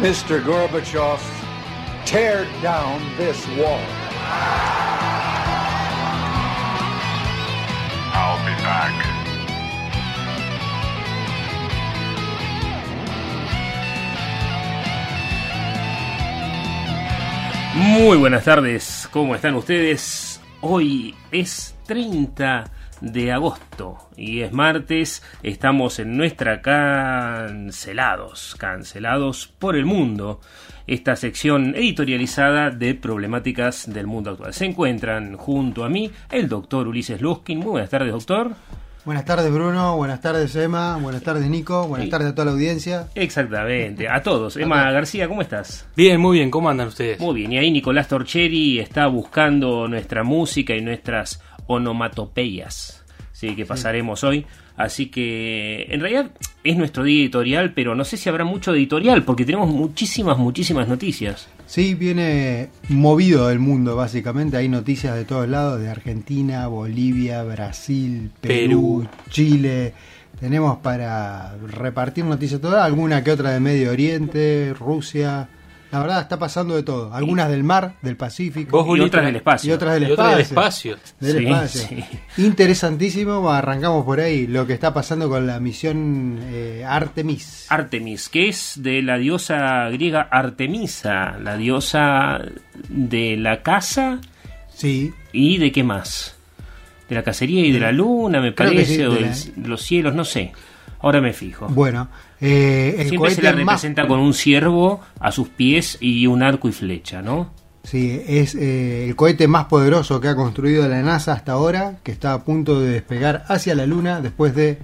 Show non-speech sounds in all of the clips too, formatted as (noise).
Mr. Gorbachev, tear down this wall. I'll be back. Muy buenas tardes, ¿cómo están ustedes? Hoy es 30 de agosto y es martes, estamos en nuestra cancelados, cancelados por el mundo, esta sección editorializada de problemáticas del mundo actual. Se encuentran junto a mí el doctor Ulises Luskin. Muy buenas tardes, doctor. Buenas tardes Bruno, buenas tardes Emma, buenas tardes Nico, buenas tardes a toda la audiencia. Exactamente, a todos. (laughs) Emma García, ¿cómo estás? Bien, muy bien, ¿cómo andan ustedes? Muy bien, y ahí Nicolás Torcheri está buscando nuestra música y nuestras onomatopeyas, sí, que pasaremos hoy. Así que en realidad es nuestro día editorial, pero no sé si habrá mucho de editorial, porque tenemos muchísimas, muchísimas noticias. Sí, viene movido el mundo básicamente, hay noticias de todos lados, de Argentina, Bolivia, Brasil, Perú, Perú. Chile. Tenemos para repartir noticias todas, alguna que otra de Medio Oriente, Rusia. La verdad está pasando de todo, algunas del mar, del Pacífico. Vos, Y otras del espacio. Y otras del y otra del espacio. Del Sí, espacio. sí. Interesantísimo, arrancamos por ahí, lo que está pasando con la misión eh, Artemis. Artemis, que es de la diosa griega Artemisa, la diosa de la casa sí, y de qué más. De la cacería y de la luna, me Creo parece, sí, o de de la- los cielos, no sé. Ahora me fijo. bueno, eh, el Siempre se la cohete más representa con un ciervo a sus pies y un arco y flecha, ¿no? Sí, es eh, el cohete más poderoso que ha construido la NASA hasta ahora, que está a punto de despegar hacia la Luna después de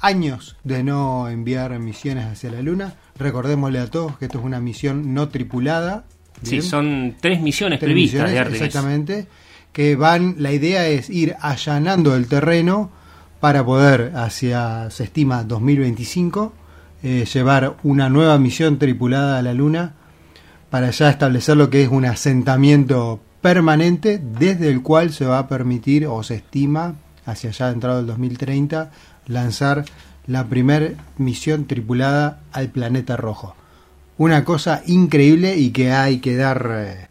años de no enviar misiones hacia la Luna. Recordémosle a todos que esto es una misión no tripulada. Sí, son tres misiones Tres previstas misiones, de Artemis. Exactamente, que van, la idea es ir allanando el terreno para poder, hacia, se estima, 2025, eh, llevar una nueva misión tripulada a la Luna para ya establecer lo que es un asentamiento permanente desde el cual se va a permitir o se estima hacia allá entrado el 2030 lanzar la primer misión tripulada al planeta rojo. Una cosa increíble y que hay que dar eh,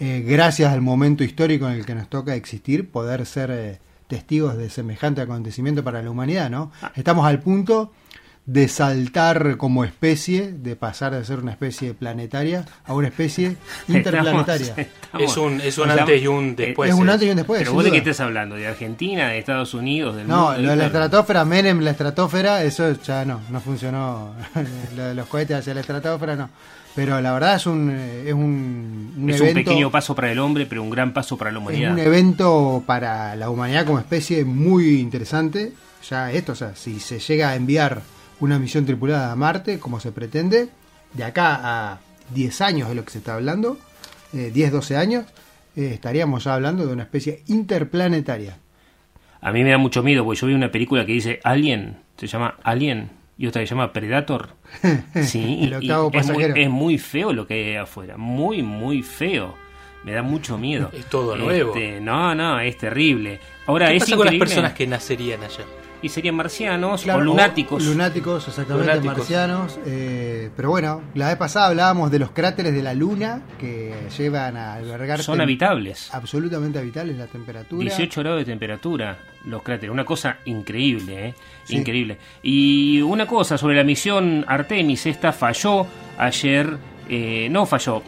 eh, gracias al momento histórico en el que nos toca existir, poder ser eh, testigos de semejante acontecimiento para la humanidad, ¿no? Estamos al punto de saltar como especie, de pasar de ser una especie planetaria a una especie (laughs) interplanetaria. Estamos- estamos- Es un, es un o sea, antes y un después. es un eh. antes y un después. Pero vos de qué estás hablando, de Argentina, de Estados Unidos, del No, mundo. lo de la estratosfera, Menem, la estratosfera, eso ya no, no funcionó. (laughs) lo de los cohetes hacia la estratosfera, no. Pero la verdad es un, eh, es un, un es un pequeño paso para el hombre, pero un gran paso para la es humanidad. un evento para la humanidad como especie muy interesante. Ya esto, o sea, si se llega a enviar una misión tripulada a Marte, como se pretende, de acá a 10 años de lo que se está hablando, eh, 10, 12 años, eh, estaríamos ya hablando de una especie interplanetaria. A mí me da mucho miedo, porque yo vi una película que dice Alien, se llama Alien, y otra que se llama Predator. (laughs) Sí, El octavo y es, muy, es muy feo lo que hay ahí afuera, muy, muy feo. Me da mucho miedo. Es todo nuevo. Este, no, no, es terrible. Ahora ¿Qué es pasa con las personas que nacerían allá? Y serían marcianos Claro, o lunáticos. Lunáticos, exactamente, Lunáticos. marcianos. eh, pero bueno, la vez pasada hablábamos de los cráteres de la Luna que llevan a albergar. Son habitables. Absolutamente habitables la temperatura. 18 grados de temperatura, los cráteres. Una cosa increíble, ¿eh? Sí. Increíble. Y una cosa sobre la misión Artemis, esta falló ayer. eh, no falló.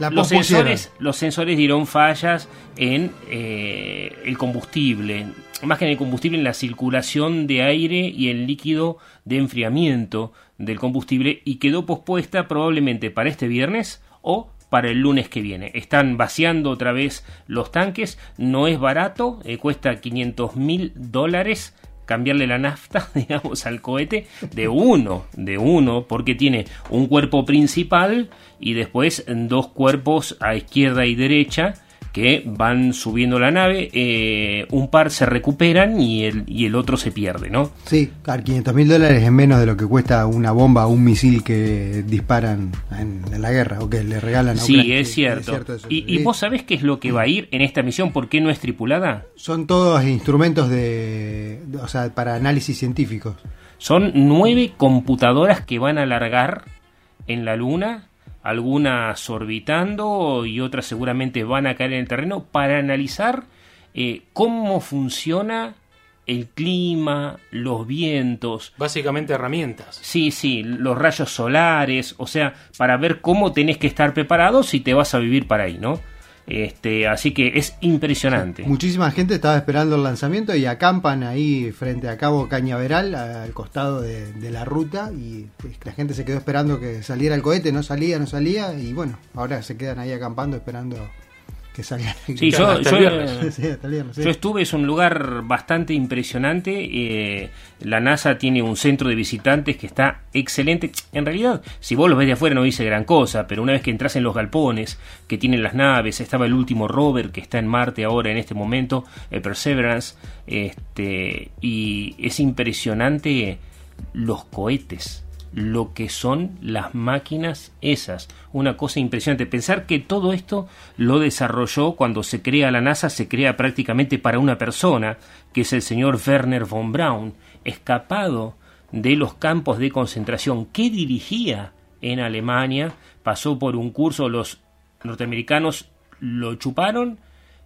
La los sensores, los sensores dieron fallas en eh, el combustible, más que en el combustible, en la circulación de aire y el líquido de enfriamiento del combustible y quedó pospuesta probablemente para este viernes o para el lunes que viene. Están vaciando otra vez los tanques, no es barato, eh, cuesta 500 mil dólares cambiarle la nafta, (laughs) digamos, al cohete de uno, de uno, porque tiene un cuerpo principal y después dos cuerpos a izquierda y derecha que van subiendo la nave, eh, un par se recuperan y el, y el otro se pierde, ¿no? Sí, 500 mil dólares es menos de lo que cuesta una bomba o un misil que disparan en, en la guerra o que le regalan a Sí, es cierto. eso, ¿Y, y sí. vos sabés qué es lo que va a ir en esta misión? ¿Por qué no es tripulada? Son todos instrumentos de, de- o sea, para análisis científicos. Son nueve computadoras que van a largar en la Luna, algunas orbitando y otras seguramente van a caer en el terreno para analizar eh, cómo funciona el clima, los vientos. Básicamente herramientas. Sí, sí, los rayos solares, o sea, para ver cómo tenés que estar preparado si te vas a vivir para ahí, ¿no? Este, así que es impresionante. Muchísima gente estaba esperando el lanzamiento y acampan ahí frente a Cabo Cañaveral, al costado de, de la ruta, y la gente se quedó esperando que saliera el cohete, no salía, no salía, y bueno, ahora se quedan ahí acampando esperando que salga. Sí, yo, Hasta yo- el viernes. (laughs) Sí, hasta el viernes, sí. yo estuve, es un lugar bastante impresionante. eh, la NASA tiene un centro de visitantes que está excelente. En realidad, si vos lo ves de afuera no dice gran cosa, pero una vez que entras en los galpones que tienen las naves, estaba el último rover que está en Marte ahora en este momento, el Perseverance, este, y es impresionante los cohetes lo que son las máquinas esas. Una cosa impresionante. Pensar que todo esto lo desarrolló cuando se crea la NASA, se crea prácticamente para una persona, que es el señor Werner von Braun, escapado de los campos de concentración que dirigía en Alemania, pasó por un curso, los norteamericanos lo chuparon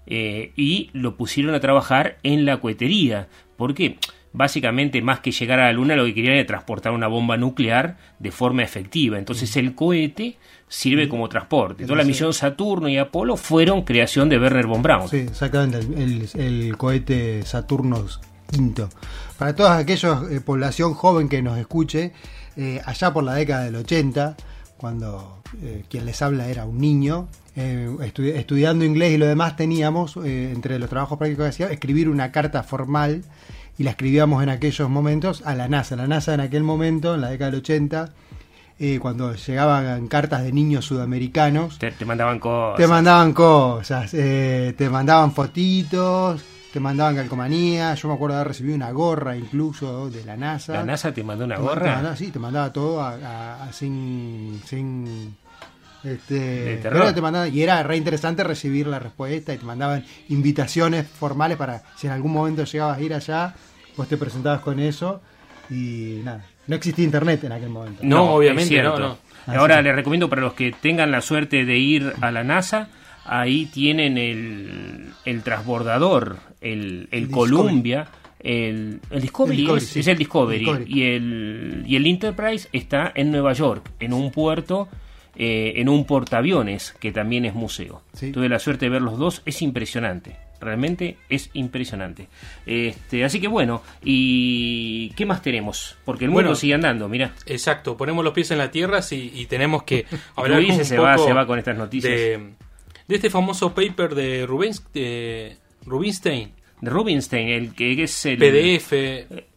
eh, y lo pusieron a trabajar en la cohetería. porque Básicamente, más que llegar a la Luna, lo que querían era transportar una bomba nuclear de forma efectiva. Entonces, el cohete sirve como transporte. Toda la misión Saturno y Apolo fueron creación de Werner von Braun. Sí, exactamente, el, cohete Saturno V. Para toda aquella población joven que nos escuche, eh, allá por la década del 80, cuando eh, quien les habla era un niño, eh, estu- estudiando inglés y lo demás, teníamos, eh, entre los trabajos prácticos que hacía, escribir una carta formal y la escribíamos en aquellos momentos a la NASA. La NASA en aquel momento, en la década del 80, eh, cuando llegaban cartas de niños sudamericanos, Te, te mandaban cosas. te mandaban cosas, eh, te mandaban fotitos, te mandaban calcomanía. Yo me acuerdo de haber recibido una gorra incluso de la NASA. ¿La NASA te mandó una te gorra? mandaba- sí, te mandaba todo a- a- a- sin. sin este, De terror. pero te mandaban- y era re interesante recibir la respuesta y te mandaban invitaciones formales para si en algún momento llegabas a ir allá, vos te presentabas con eso y nada. No existía internet en aquel momento. No, obviamente, no, no. Ahora les recomiendo para los que tengan la suerte de ir a la NASA, ahí tienen el, el transbordador, el, el El Columbia, el, el Discovery, El Discovery, es, sí. es el Discovery, Discovery. Y, el, y el Enterprise está en Nueva York, en un puerto, eh, en un portaaviones, que también es museo. Sí. Tuve la suerte de ver los dos, es impresionante. Realmente es impresionante. Este, así que bueno, ¿y qué más tenemos? Porque el mundo Bueno, sigue andando, mira. Exacto, ponemos los pies en la tierra sí, y tenemos que (laughs) hablar Ulises un se va- poco se va con estas noticias. De, de este famoso paper de, Rubens, de Rubinstein, de Rubinstein, el que es el PDF,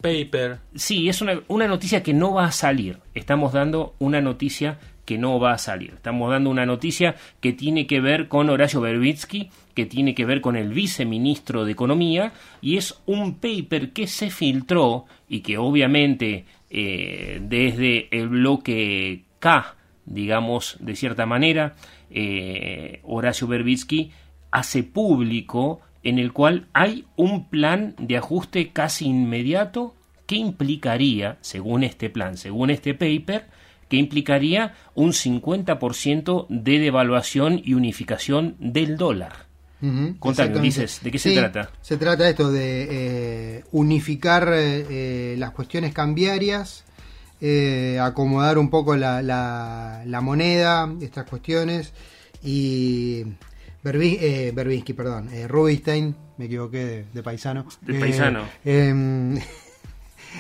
paper. Sí, es una, una noticia que no va a salir. Estamos dando una noticia que no va a salir. Estamos dando una noticia que tiene que ver con Horacio Berbitsky, que tiene que ver con el viceministro de Economía, y es un paper que se filtró y que obviamente eh, desde el bloque K, digamos, de cierta manera, eh, Horacio Berbitsky hace público en el cual hay un plan de ajuste casi inmediato que implicaría, según este plan, según este paper, que implicaría un 50% de devaluación y unificación del dólar. Ujú, Contame. Ulises, ¿de qué se trata? Se trata esto de eh, unificar eh, las cuestiones cambiarias eh, acomodar un poco la, la, la moneda, estas cuestiones. Y Berbi- eh, Berbinsky, perdón, eh, Rubinstein, me equivoqué de, de paisano. De paisano. (laughs)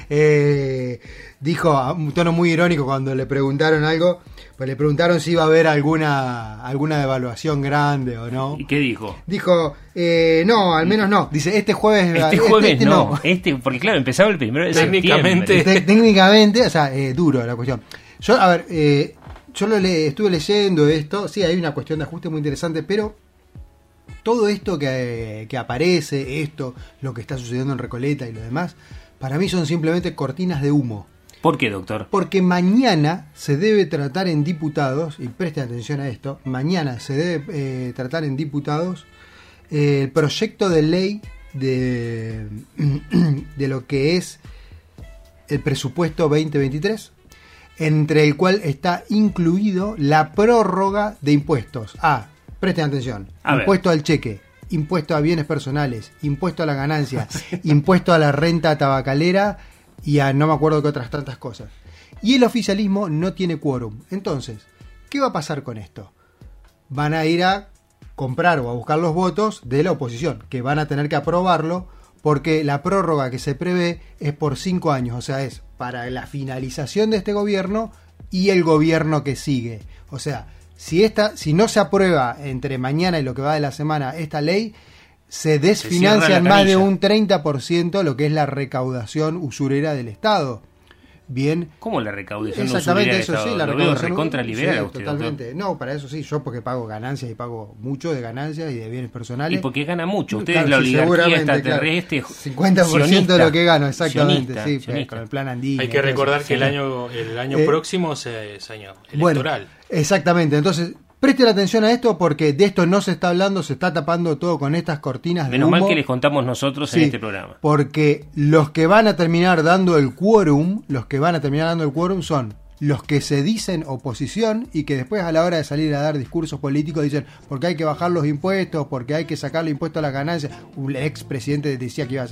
eh, dijo a un tono muy irónico cuando le preguntaron algo, pues le preguntaron si iba a haber alguna alguna devaluación grande o no. ¿Y qué dijo? Dijo, eh, no, al menos no. Dice, este jueves... Este jueves no. Este, porque claro, empezaba el primero de Técnicamente. septiembre. Técnicamente, o sea, eh, duro la cuestión. Yo, a ver, eh, yo lo le, estuve leyendo esto, sí, hay una cuestión de ajuste muy interesante, pero todo esto que, que aparece, esto, lo que está sucediendo en Recoleta y lo demás, para mí son simplemente cortinas de humo. ¿Por qué, doctor? Porque mañana se debe tratar en diputados, y presten atención a esto, mañana se debe eh, tratar en diputados eh, el proyecto de ley de, (clears throat) de lo que es el presupuesto 2023, entre el cual está incluido la prórroga de impuestos. Ah, presten atención, A ver. impuesto al cheque, impuesto a bienes personales, impuesto a la ganancia, (laughs) impuesto a la renta tabacalera y a no me acuerdo qué otras tantas cosas. Y el oficialismo no tiene quórum. Entonces, ¿qué va a pasar con esto? Van a ir a comprar o a buscar los votos de la oposición, que van a tener que aprobarlo porque la prórroga que se prevé es por cinco años, o sea, es para la finalización de este gobierno y el gobierno que sigue. O sea, si, esta, si no se aprueba entre mañana y lo que va de la semana esta ley, se desfinancia en más de un 30% lo que es la recaudación usurera del Estado. Bien, ¿Cómo la recaudación Exactamente, de eso Estado? sí, la recaudación. recontra liberal sí, totalmente. No, para eso sí, yo porque pago ganancias y pago mucho de ganancias y de bienes personales. Y porque gana mucho. Usted Claro, es la oligarquía seguramente, extraterrestre. claro. 50% de lo que gano, exactamente. sionista, sí, sionista. con el plan andino. Hay que recordar que el año, el año Eh, próximo se- es año Bueno, electoral. exactamente. Entonces, presten atención a esto porque de esto no se está hablando, se está tapando todo con estas cortinas de Menos mal que les contamos nosotros en este programa. Porque los que van a terminar dando el quórum, los que van a terminar dando el quórum son los que se dicen oposición y que después a la hora de salir a dar discursos políticos dicen porque hay que bajar los impuestos, porque hay que sacarle impuestos a las ganancias. Un ex presidente decía que iba a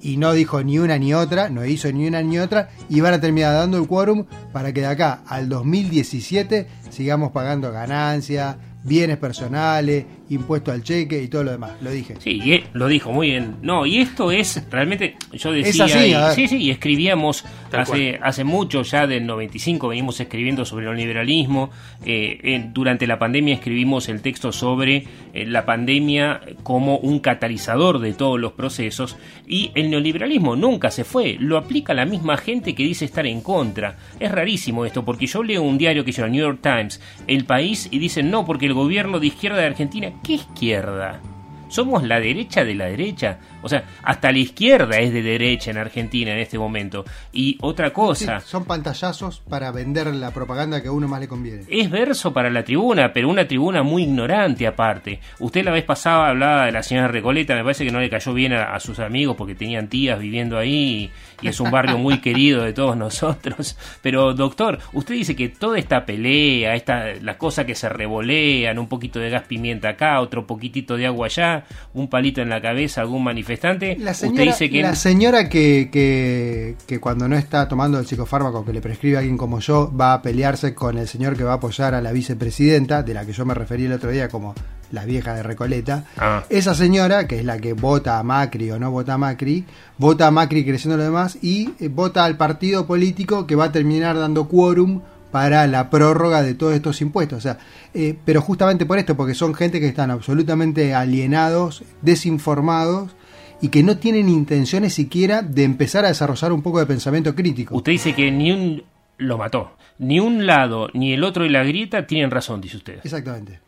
y no dijo ni una ni otra, no hizo ni una ni otra y van a terminar dando el quórum para que de acá al 2017 sigamos pagando ganancias, bienes personales, impuesto al cheque y todo lo demás. Lo dije. Sí, y, eh, lo dijo muy bien. No, y esto es realmente, yo Es decía, así, y- sí, sí, y escribíamos Tal hace, hace mucho, ya del 95 venimos escribiendo sobre el neoliberalismo. Eh, en- durante la pandemia escribimos el texto sobre eh, la pandemia como un catalizador de todos los procesos. Y el neoliberalismo nunca se fue, lo aplica la misma gente que dice estar en contra. Es rarísimo esto, porque yo leo un diario que se llama New York Times, El País, y dicen no, porque el gobierno de izquierda de Argentina, ¿qué izquierda? Somos la derecha de la derecha. O sea, hasta la izquierda es de derecha en Argentina en este momento. Y otra Sí, cosa, son pantallazos para vender la propaganda que a uno más le conviene. es verso para la tribuna, pero una tribuna muy ignorante aparte. Usted la vez pasada hablaba de la señora Recoleta, me parece que no le cayó bien a, a sus amigos porque tenían tías viviendo ahí y, y es un barrio muy (laughs) querido de todos nosotros. Pero doctor, usted dice que toda esta pelea, esta, las cosas que se revolean, un poquito de gas pimienta acá, otro poquitito de agua allá, un palito en la cabeza, algún manifestante, La usted señora, dice que... la señora que, que, que cuando no está tomando el psicofármaco que le prescribe a alguien como yo, va a pelearse con el señor que va a apoyar a la vicepresidenta, de la que yo me referí el otro día como la vieja de Recoleta. Ah. Esa señora, que es la que vota a Macri o no vota a Macri, vota a Macri creciendo lo demás y eh, vota al partido político que va a terminar dando quórum para la prórroga de todos estos impuestos. O sea, eh, pero justamente por esto, porque son gente que están absolutamente alienados, desinformados y que no tienen intenciones siquiera de empezar a desarrollar un poco de pensamiento crítico. Usted dice que ni un... lo mató. Ni un lado ni el otro de la grieta tienen razón, dice usted. Exactamente.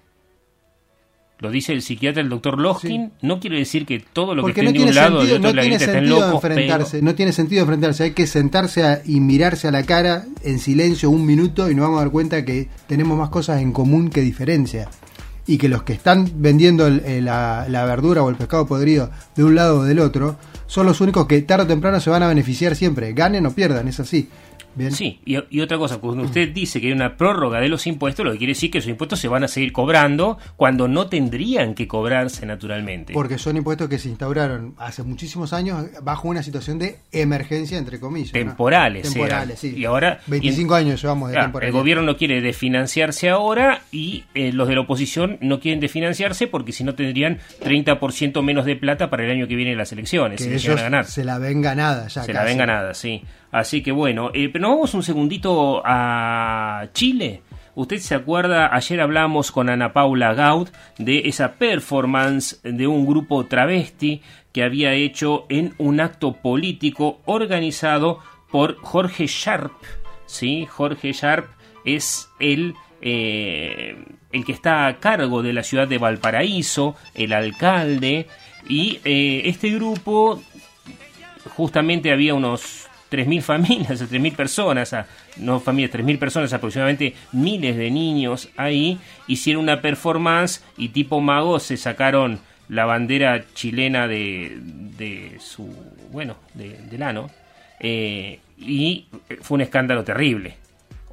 Lo dice el psiquiatra, el doctor Loskin. No quiere decir que todo lo Porque que no esté de tiene un lado o de otro no la tiene grieta estén sentido locos, enfrentarse, no tiene sentido enfrentarse, hay que sentarse a- y mirarse a la cara en silencio un minuto y nos vamos a dar cuenta que tenemos más cosas en común que diferencia. Y que los que están vendiendo el- el- la, la verdura o el pescado podrido de un lado o del otro son los únicos que tarde o temprano se van a beneficiar siempre, ganen o pierdan, es así. Bien. Sí, y, y otra cosa, cuando usted dice que hay una prórroga de los impuestos, lo que quiere decir que esos impuestos se van a seguir cobrando cuando no tendrían que cobrarse naturalmente. Porque son impuestos que se instauraron hace muchísimos años bajo una situación de emergencia, entre comillas. ¿no? temporales, Temporales, sí. Y ahora 25 años llevamos de Claro, el gobierno no quiere desfinanciarse ahora y eh, los de la oposición no quieren desfinanciarse porque si no tendrían 30% menos de plata para el año que viene en las elecciones. que ellos a ganar. se la ven ganada ya Se la ven ganada, sí. Así que bueno, eh, pero vamos un segundito a Chile. Usted se acuerda, ayer hablamos con Ana Paula Gaud de esa performance de un grupo travesti que había hecho en un acto político organizado por Jorge Sharp. ¿sí? Jorge Sharp es el, eh, el que está a cargo de la ciudad de Valparaíso, el alcalde, y eh, este grupo justamente había unos 3.000 familias, 3.000 personas, a- no familias, 3.000 personas, aproximadamente miles de niños ahí, hicieron una performance y tipo magos se sacaron la bandera chilena de, de su, bueno, de, del ano, eh, y fue un escándalo terrible,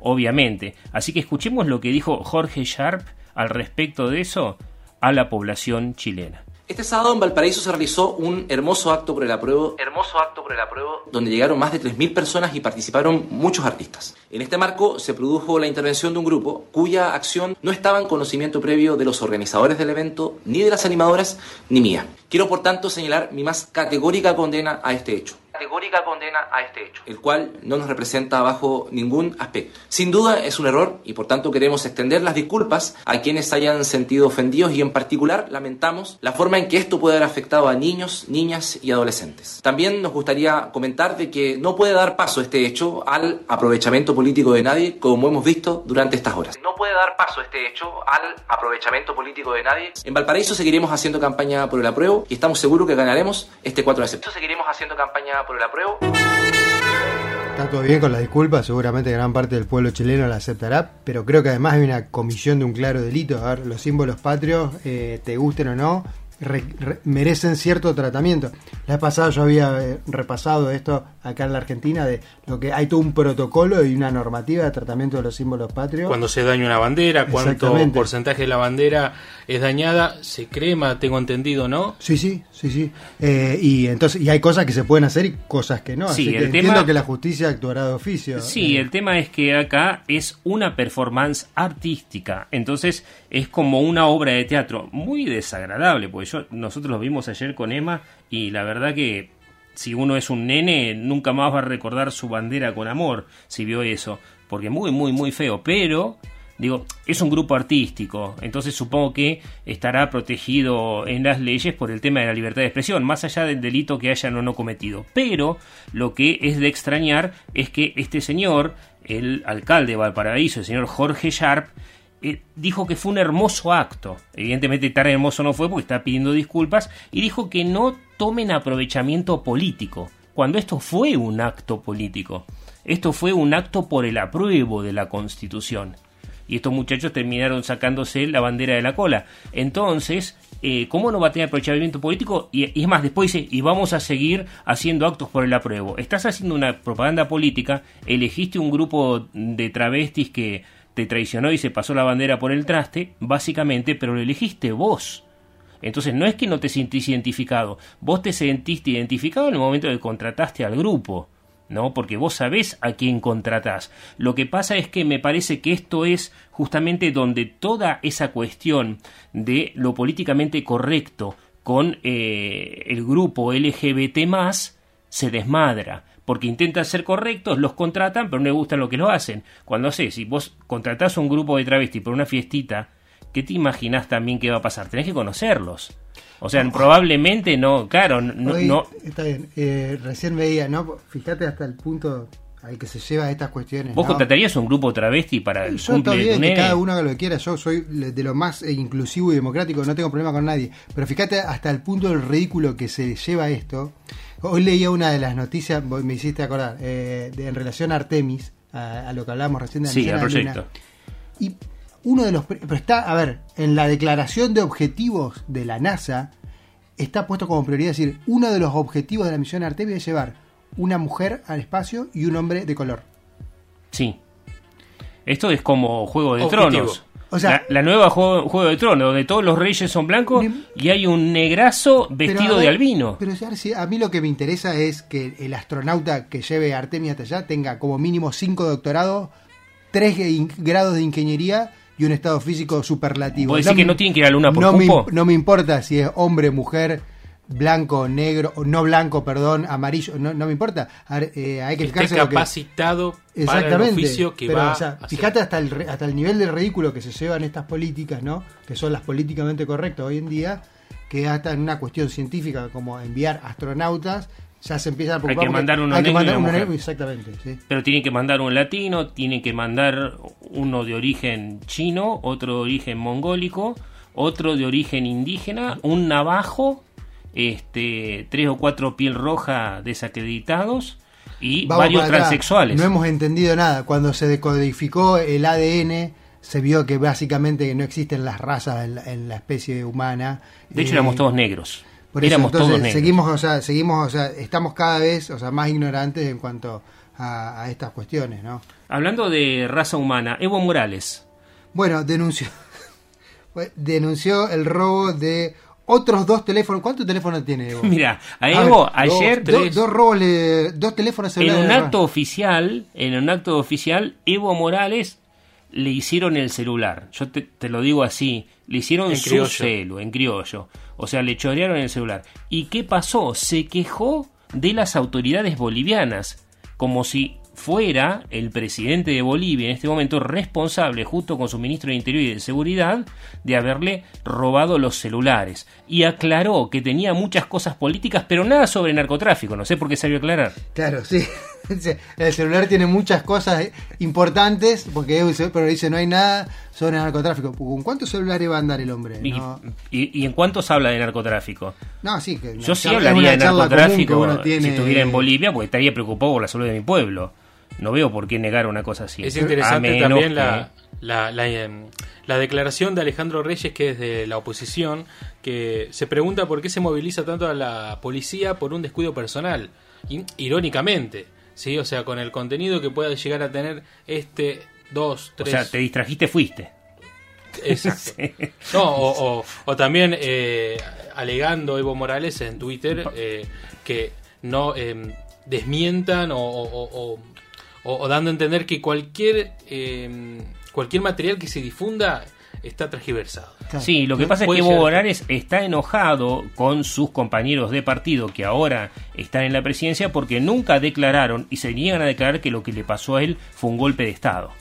obviamente. Así que escuchemos lo que dijo Jorge Sharp al respecto de eso a la población chilena. Este sábado en Valparaíso se realizó un hermoso acto por el apruebo, hermoso acto por el apruebo, donde llegaron más de 3.000 personas y participaron muchos artistas. En este marco se produjo la intervención de un grupo cuya acción no estaba en conocimiento previo de los organizadores del evento, ni de las animadoras, ni mía. Quiero por tanto señalar mi más categórica condena a este hecho. Categórica condena a este hecho. El cual no nos representa bajo ningún aspecto. Sin duda es un error y por tanto queremos extender las disculpas a quienes hayan sentido ofendidos y en particular lamentamos la forma en que esto puede haber afectado a niños, niñas y adolescentes. También nos gustaría comentar de que no puede dar paso este hecho al aprovechamiento político de nadie como hemos visto durante estas horas. No puede dar paso este hecho al aprovechamiento político de nadie. En Valparaíso seguiremos haciendo campaña por el apruebo y estamos seguros que ganaremos este 4 de septiembre. Seguiremos haciendo campaña por el apruebo. Está todo bien con la disculpa, seguramente gran parte del pueblo chileno la aceptará, pero creo que además hay una comisión de un claro delito. A ver, los símbolos patrios, eh, te gusten o no, re- re- merecen cierto tratamiento. La vez pasada yo había eh, repasado esto acá en la Argentina, de lo que hay todo un protocolo y una normativa de tratamiento de los símbolos patrios. Cuando se daña una bandera, cuánto porcentaje de la bandera es dañada, se crema, tengo entendido, ¿no? Sí, sí, sí, sí. Eh, y entonces y hay cosas que se pueden hacer y cosas que no. Sí, Así que el entiendo tema- que la justicia actuará de oficio. Sí, Eh, el tema es que acá es una performance artística, entonces es como una obra de teatro muy desagradable, porque yo nosotros lo vimos ayer con Emma y la verdad que si uno es un nene nunca más va a recordar su bandera con amor si vio eso, porque muy muy muy feo, pero digo, es un grupo artístico, entonces supongo que estará protegido en las leyes por el tema de la libertad de expresión, más allá del delito que hayan o no cometido. Pero lo que es de extrañar es que este señor, el alcalde de Valparaíso, el señor Jorge Sharp, eh, dijo que fue un hermoso acto. Evidentemente tan hermoso no fue porque está pidiendo disculpas y dijo que no tomen aprovechamiento político, cuando esto fue un acto político. Esto fue un acto por el apruebo de la Constitución y estos muchachos terminaron sacándose la bandera de la cola. Entonces, eh, ¿cómo no va a tener aprovechamiento político? Y, y es más, después dice, y vamos a seguir haciendo actos por el apruebo. Estás haciendo una propaganda política, elegiste un grupo de travestis que te traicionó y se pasó la bandera por el traste, básicamente, pero lo elegiste vos. Entonces no es que no te sentís identificado, vos te sentiste identificado en el momento que contrataste al grupo. ¿no? Porque vos sabés a quién contratás. Lo que pasa es que me parece que esto es justamente donde toda esa cuestión de lo políticamente correcto con eh, el grupo LGBT se desmadra. Porque intentan ser correctos, los contratan, pero no les gusta lo que lo hacen. Cuando sé, si vos contratás un grupo de travesti por una fiestita, ¿qué te imaginás también que va a pasar? Tenés que conocerlos. O sea, probablemente no, claro, no, Hoy- no, Está bien, eh, recién veía, ¿no? Fíjate hasta el punto al que se lleva estas cuestiones. ¿Vos ¿no? contratarías un grupo travesti para el Yo cumple de que cada uno haga lo que quiera, yo soy de lo más eh, inclusivo y democrático, no tengo problema con nadie. Pero fíjate hasta el punto del ridículo que se lleva esto. Hoy leía una de las noticias, me hiciste acordar, eh, de- en relación a Artemis, a, a lo que hablábamos recién de la Sí, al proyecto. Y uno de los. pre- Pero está, a ver, en la declaración de objetivos de la NASA, está puesto como prioridad decir: uno de los objetivos de la misión Artemis es llevar una mujer al espacio y un hombre de color. Sí. Esto es como Juego de Objetivo. Tronos. O sea- la, la nueva juego, Juego de Tronos, donde todos los reyes son blancos y hay un negrazo vestido de albino. Pero a ver, si- a mí lo que me interesa es que el astronauta que lleve a Artemia hasta allá tenga como mínimo cinco doctorados, tres grados de ingeniería y un estado físico superlativo. ¿Vos decís que me- no tienen que ir a la luna por no me, cupo? im- no me importa si es hombre, mujer, blanco, negro, o no blanco, perdón, amarillo, no, no me importa. A ver, eh, hay que Esté fijarse lo que- capacitado para el oficio que pero, va o sea, a hacer. fíjate hasta el, re- hasta el nivel de ridículo que se llevan estas políticas, ¿no? Que son las políticamente correctas hoy en día, que hasta en una cuestión científica como enviar astronautas, ya se empieza a Hay que mandar uno hay que negro mandar uno exactamente, sí. Pero tienen que mandar un latino, tienen que mandar uno de origen chino, otro de origen mongólico, otro de origen indígena, un navajo, este, tres o cuatro piel roja desacreditados y Vamos varios transexuales. No hemos entendido nada. Cuando se decodificó el ADN, se vio que básicamente no existen las razas en la, en la especie humana. De hecho, Eh, éramos todos negros. Por eso, éramos entonces, todos negros. seguimos, o sea, seguimos, o sea, estamos cada vez, o sea, más ignorantes en cuanto a, a estas cuestiones, ¿no? Hablando de raza humana, Evo Morales. Bueno, denunció, (laughs) denunció el robo de otros dos teléfonos. ¿Cuántos teléfonos tiene Evo? (laughs) Mira, a ver, Evo dos- ayer dos, dos robos, le- dos teléfonos en un acto oficial, en un acto oficial, Evo Morales le hicieron el celular. Yo te, te lo digo así, le hicieron En su criollo. celu, en criollo. O sea, le chorearon el celular. ¿Y qué pasó? Se quejó de las autoridades bolivianas, como si fuera el presidente de Bolivia en este momento responsable, junto con su ministro de Interior y de Seguridad, de haberle robado los celulares. Y aclaró que tenía muchas cosas políticas, pero nada sobre narcotráfico. No sé por qué salió a aclarar. Claro, sí. El celular tiene muchas cosas importantes, porque pero dice no hay nada sobre narcotráfico. ¿Con cuántos celulares va a andar el hombre? Y, No, y- y en cuántos habla de narcotráfico? no sí, que Yo sí hablaría de narcotráfico uno tiene- si estuviera en Bolivia, porque estaría preocupado por la salud de mi pueblo. No veo por qué negar una cosa así. Es interesante también que- la, la, la, em, la declaración de Alejandro Reyes, que es de la oposición, que se pregunta por qué se moviliza tanto a la policía por un descuido personal. Irónicamente, ¿sí? O sea, con el contenido que pueda llegar a tener este, dos, O tres... sea, te distrajiste, fuiste. Exacto. (laughs) Sí. No, o, o- o también eh, alegando Evo Morales en Twitter eh, que no em, desmientan o, o- o- o- o dando a entender que cualquier em, cualquier material que se difunda está transgiversado. Sí, lo que pasa es que Evo Morales está enojado con sus compañeros de partido que ahora están en la presidencia porque nunca declararon y se niegan a declarar que lo que le pasó a él fue un golpe de Estado.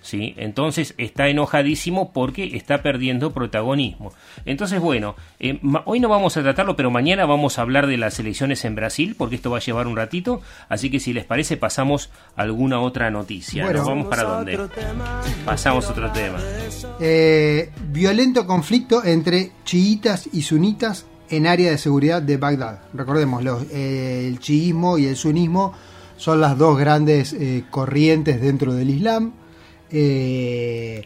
¿Sí? Entonces está enojadísimo porque está perdiendo protagonismo. Entonces, bueno, eh, ma- hoy no vamos a tratarlo, pero mañana vamos a hablar de las elecciones en Brasil, porque esto va a llevar un ratito. Así que si les parece, pasamos a alguna otra noticia. Bueno. ¿Nos vamos para dónde? Pasamos a otro tema. Eh, violento conflicto entre chiitas y sunitas en área de seguridad de Bagdad. Recordemos, los, eh, el chiismo y el sunismo son las dos grandes eh, corrientes dentro del Islam. Eh,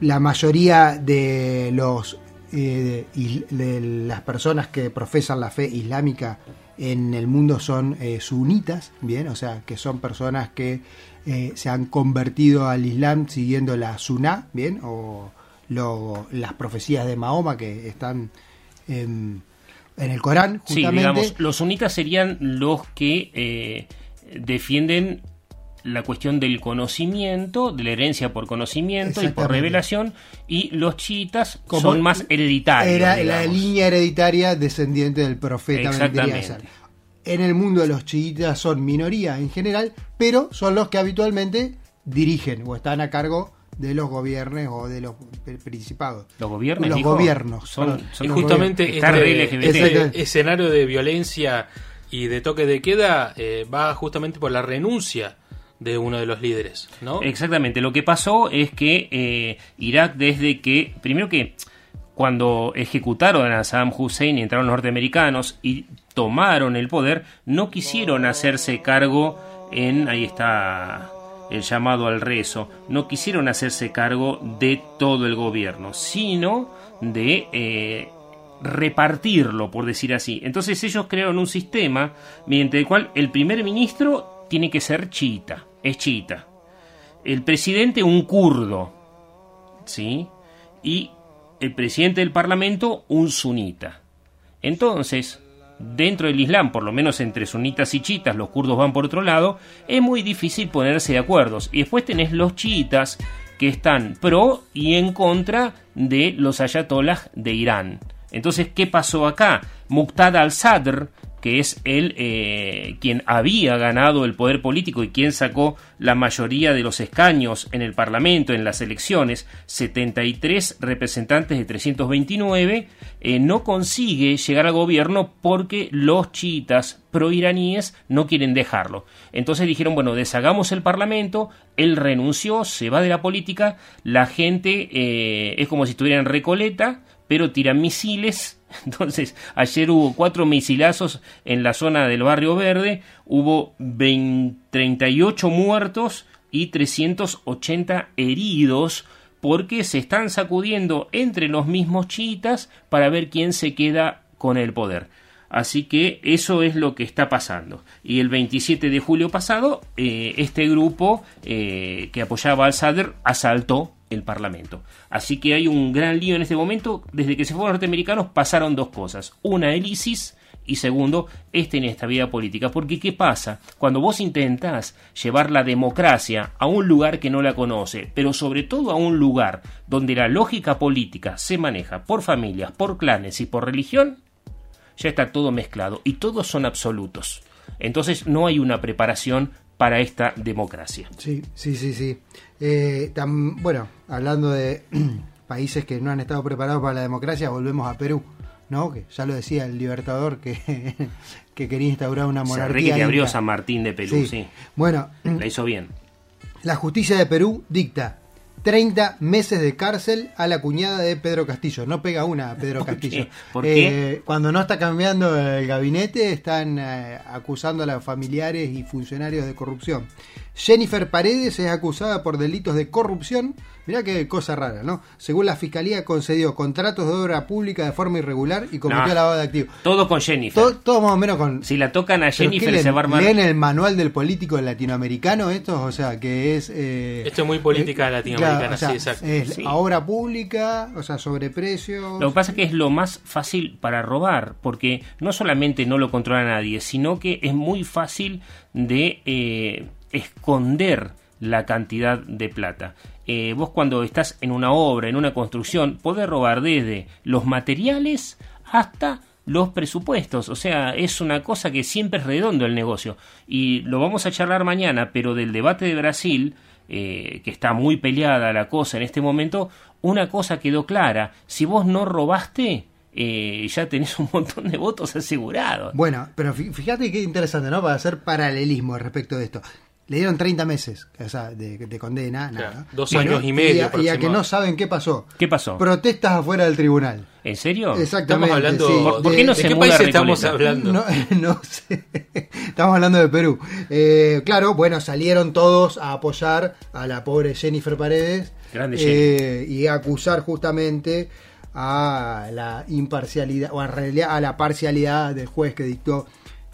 la mayoría de los eh, de las personas que profesan la fe islámica en el mundo son eh, sunitas, bien, o sea, que son personas que se han convertido al Islam siguiendo la Sunnah, bien, o lo- las profecías de Mahoma que están en, en el Corán, Sí, justamente. digamos, los sunitas serían los que defienden la cuestión del conocimiento, de la herencia por conocimiento y por revelación, y los chiitas Como son más hereditarios. Era la línea hereditaria descendiente del profeta. Exactamente. En el mundo los chiitas son minoría en general, pero son los que habitualmente dirigen o están a cargo de los gobiernos o de los pri- principados. Los gobiernos, Los dijo, gobiernos. son- son y justamente este, este escenario de violencia y de toque de queda eh, va justamente por la renuncia de uno de los líderes, ¿no? Exactamente, lo que pasó es que eh, Irak desde que, primero que cuando ejecutaron a Saddam Hussein y entraron los norteamericanos y tomaron el poder, no quisieron hacerse cargo en, ahí está el llamado al rezo, no quisieron hacerse cargo de todo el gobierno, sino de eh, repartirlo, por decir así. Entonces ellos crearon un sistema mediante el cual el primer ministro tiene que ser chiita, es chiita. el presidente un kurdo, ¿sí? Y el presidente del parlamento un sunita. Entonces, dentro del Islam, por lo menos entre sunitas y chiitas, los kurdos van por otro lado, es muy difícil ponerse de acuerdo. Y después tenés los chiitas que están pro y en contra de los ayatollah de Irán. Entonces, ¿qué pasó acá? Muqtada al-Sadr, que es él eh, quien había ganado el poder político y quien sacó la mayoría de los escaños en el Parlamento en las elecciones, 73 representantes de 329, eh, no consigue llegar al gobierno porque los chiitas proiraníes no quieren dejarlo. Entonces dijeron, bueno, deshagamos el Parlamento, él renunció, se va de la política, la gente eh, es como si estuviera en Recoleta, pero tiran misiles entonces, ayer hubo cuatro misilazos en la zona del barrio verde, hubo 38 muertos y 380 heridos porque se están sacudiendo entre los mismos chiitas para ver quién se queda con el poder. Así que eso es lo que está pasando. Y el 27 de julio pasado, eh, este grupo eh, que apoyaba al Sadr asaltó el Parlamento. Así que hay un gran lío en este momento. Desde que se fueron los norteamericanos pasaron dos cosas. Una, el ISIS y segundo, esta inestabilidad política. Porque ¿qué pasa? Cuando vos intentás llevar la democracia a un lugar que no la conoce, pero sobre todo a un lugar donde la lógica política se maneja por familias, por clanes y por religión, ya está todo mezclado y todos son absolutos. Entonces no hay una preparación para esta democracia. Sí, sí, sí, sí. Eh, bueno, hablando de (clears throat) países que no han estado preparados para la democracia, volvemos a Perú, ¿no? Que ya lo decía el Libertador que, (laughs) que quería instaurar una monarquía. que abrió San Martín de Perú, sí. Bueno, la hizo bien. La justicia de Perú dicta 30 meses de cárcel a la cuñada de Pedro Castillo. No pega una a Pedro (laughs) Castillo. ¿Por qué? Eh, cuando no está cambiando el gabinete, están eh, acusando a los familiares y funcionarios de corrupción. Jennifer Paredes es acusada por delitos de corrupción. Mirá qué cosa rara, ¿no? Según la fiscalía, concedió contratos de obra pública de forma irregular y cometió lavado de activos. Todo con Jennifer. Todo, más o menos con. Si la tocan a Jennifer, se va a armar. ¿Leen el manual del político latinoamericano esto? O sea, que es. Eh, esto es muy política latinoamericana, sí, exacto. Es obra pública, o sea, sobreprecios. Lo que pasa es que es lo más fácil para robar, porque no solamente no lo controla nadie, sino que es muy fácil de. Eh, esconder la cantidad de plata. Eh, vos cuando estás en una obra, en una construcción, podés robar desde los materiales hasta los presupuestos. O sea, es una cosa que siempre es redondo el negocio. Y lo vamos a charlar mañana, pero del debate de Brasil, eh, que está muy peleada la cosa en este momento, una cosa quedó clara. Si vos no robaste, eh, ya tenés un montón de votos asegurados. Bueno, pero fíjate qué interesante, ¿no? Para hacer paralelismo respecto de esto. Le dieron 30 meses de, condena, nada. dos años y medio. Y a, que no saben qué pasó. ¿Qué pasó? Protestas afuera del tribunal. ¿En serio? Exactamente. Estamos hablando. ¿Por, qué no de, se qué país estamos hablando? (laughs) No, sé. Estamos hablando de Perú. Eh, claro, bueno, salieron todos a apoyar a la pobre Jennifer Paredes. Grande eh, Y a acusar justamente a la imparcialidad, o a, a la parcialidad del juez que dictó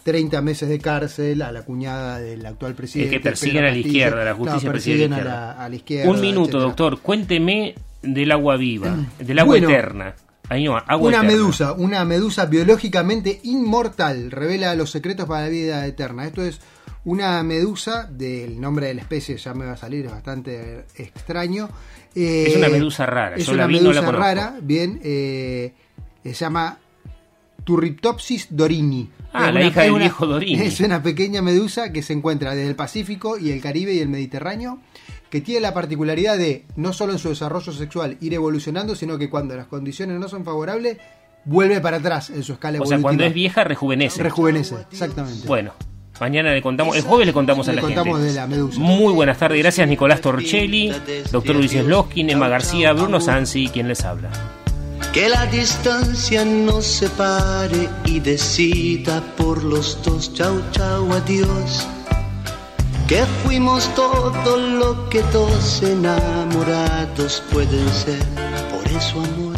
30 meses de cárcel a la cuñada del actual presidente. Es que persiguen a la izquierda, la justicia no, persiguen a, la, a la, izquierda. Un minuto, doctor, cuénteme del agua viva, (clears throat) del agua eterna. Ahí no, agua una eterna. medusa, una medusa biológicamente inmortal, revela los secretos para la vida eterna. Esto es una medusa, del nombre de la especie ya me va a salir, es bastante extraño. Eh, es una medusa rara, es una medusa rara, bien, eh, se llama Turritopsis dorini. Ah, la hija del viejo Dorini. (laughs) Es una pequeña medusa que se encuentra desde el Pacífico y el Caribe y el Mediterráneo, que tiene la particularidad de, no solo en su desarrollo sexual, ir evolucionando, sino que cuando las condiciones no son favorables, vuelve para atrás en su escala evolutiva. O sea, cuando es vieja, rejuvenece. Rejuvenece, exactamente. Bueno. Mañana le contamos, el jueves le contamos a la contamos gente. De la medusa. Muy buenas tardes, gracias Nicolás Torchelli, doctor Luis Sloskin, Emma García, Bruno Sansi, quien les habla. Que la distancia nos separe y decida por los dos, chau chau, adiós. Que fuimos todo lo que dos enamorados pueden ser, por eso amor.